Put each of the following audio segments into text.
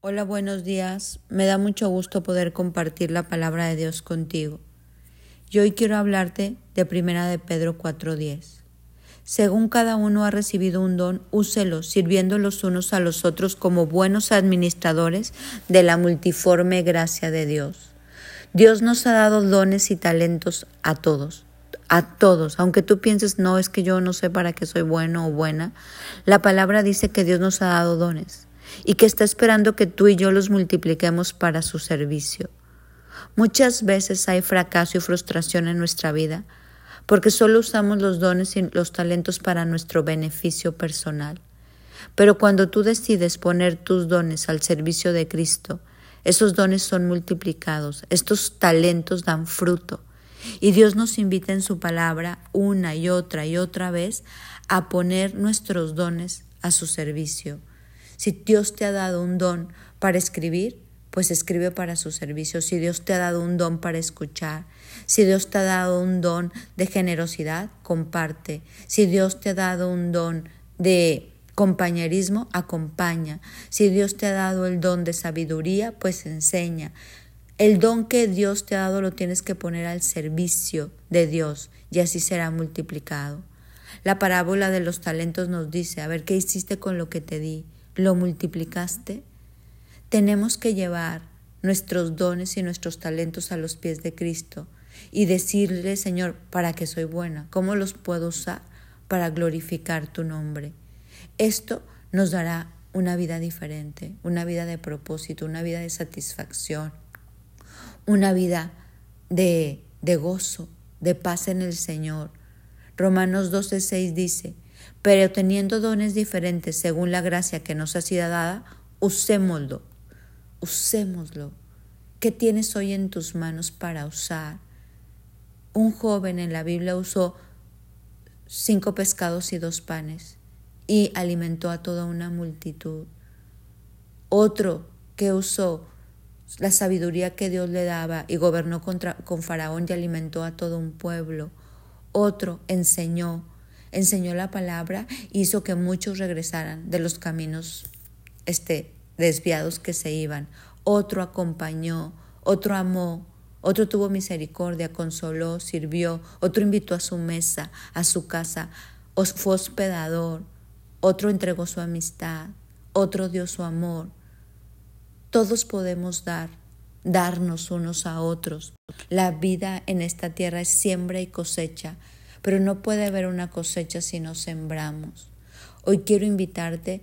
Hola, buenos días. Me da mucho gusto poder compartir la palabra de Dios contigo. Y hoy quiero hablarte de Primera de Pedro 4:10. Según cada uno ha recibido un don, úselo, sirviendo los unos a los otros como buenos administradores de la multiforme gracia de Dios. Dios nos ha dado dones y talentos a todos, a todos, aunque tú pienses, no, es que yo no sé para qué soy bueno o buena, la palabra dice que Dios nos ha dado dones y que está esperando que tú y yo los multipliquemos para su servicio. Muchas veces hay fracaso y frustración en nuestra vida porque solo usamos los dones y los talentos para nuestro beneficio personal. Pero cuando tú decides poner tus dones al servicio de Cristo, esos dones son multiplicados, estos talentos dan fruto. Y Dios nos invita en su palabra una y otra y otra vez a poner nuestros dones a su servicio. Si Dios te ha dado un don para escribir, pues escribe para su servicio. Si Dios te ha dado un don para escuchar, si Dios te ha dado un don de generosidad, comparte. Si Dios te ha dado un don de compañerismo, acompaña. Si Dios te ha dado el don de sabiduría, pues enseña. El don que Dios te ha dado lo tienes que poner al servicio de Dios y así será multiplicado. La parábola de los talentos nos dice, a ver, ¿qué hiciste con lo que te di? Lo multiplicaste, tenemos que llevar nuestros dones y nuestros talentos a los pies de Cristo y decirle, Señor, ¿para qué soy buena? ¿Cómo los puedo usar para glorificar tu nombre? Esto nos dará una vida diferente, una vida de propósito, una vida de satisfacción, una vida de, de gozo, de paz en el Señor. Romanos 12:6 dice, pero teniendo dones diferentes según la gracia que nos ha sido dada, usémoslo, usémoslo. ¿Qué tienes hoy en tus manos para usar? Un joven en la Biblia usó cinco pescados y dos panes y alimentó a toda una multitud. Otro que usó la sabiduría que Dios le daba y gobernó contra, con Faraón y alimentó a todo un pueblo. Otro enseñó enseñó la palabra, hizo que muchos regresaran de los caminos este, desviados que se iban. Otro acompañó, otro amó, otro tuvo misericordia, consoló, sirvió, otro invitó a su mesa, a su casa, fue hospedador, otro entregó su amistad, otro dio su amor. Todos podemos dar, darnos unos a otros. La vida en esta tierra es siembra y cosecha pero no puede haber una cosecha si no sembramos. Hoy quiero invitarte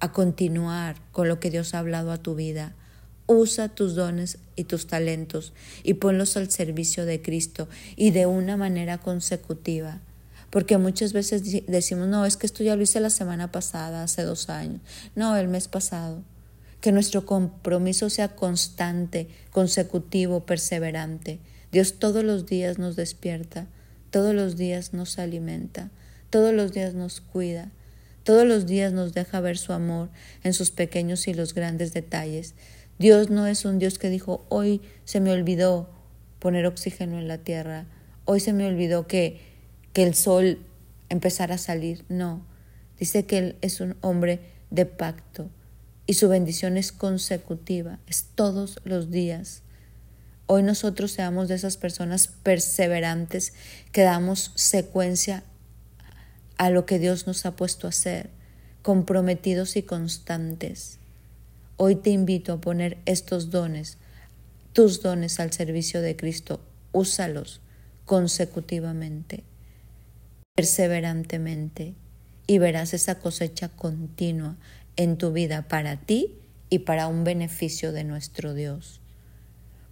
a continuar con lo que Dios ha hablado a tu vida. Usa tus dones y tus talentos y ponlos al servicio de Cristo y de una manera consecutiva. Porque muchas veces decimos, no, es que esto ya lo hice la semana pasada, hace dos años, no, el mes pasado. Que nuestro compromiso sea constante, consecutivo, perseverante. Dios todos los días nos despierta todos los días nos alimenta, todos los días nos cuida, todos los días nos deja ver su amor en sus pequeños y los grandes detalles. Dios no es un Dios que dijo, hoy se me olvidó poner oxígeno en la tierra, hoy se me olvidó que, que el sol empezara a salir. No, dice que Él es un hombre de pacto y su bendición es consecutiva, es todos los días. Hoy nosotros seamos de esas personas perseverantes que damos secuencia a lo que Dios nos ha puesto a hacer, comprometidos y constantes. Hoy te invito a poner estos dones, tus dones al servicio de Cristo. Úsalos consecutivamente, perseverantemente, y verás esa cosecha continua en tu vida para ti y para un beneficio de nuestro Dios.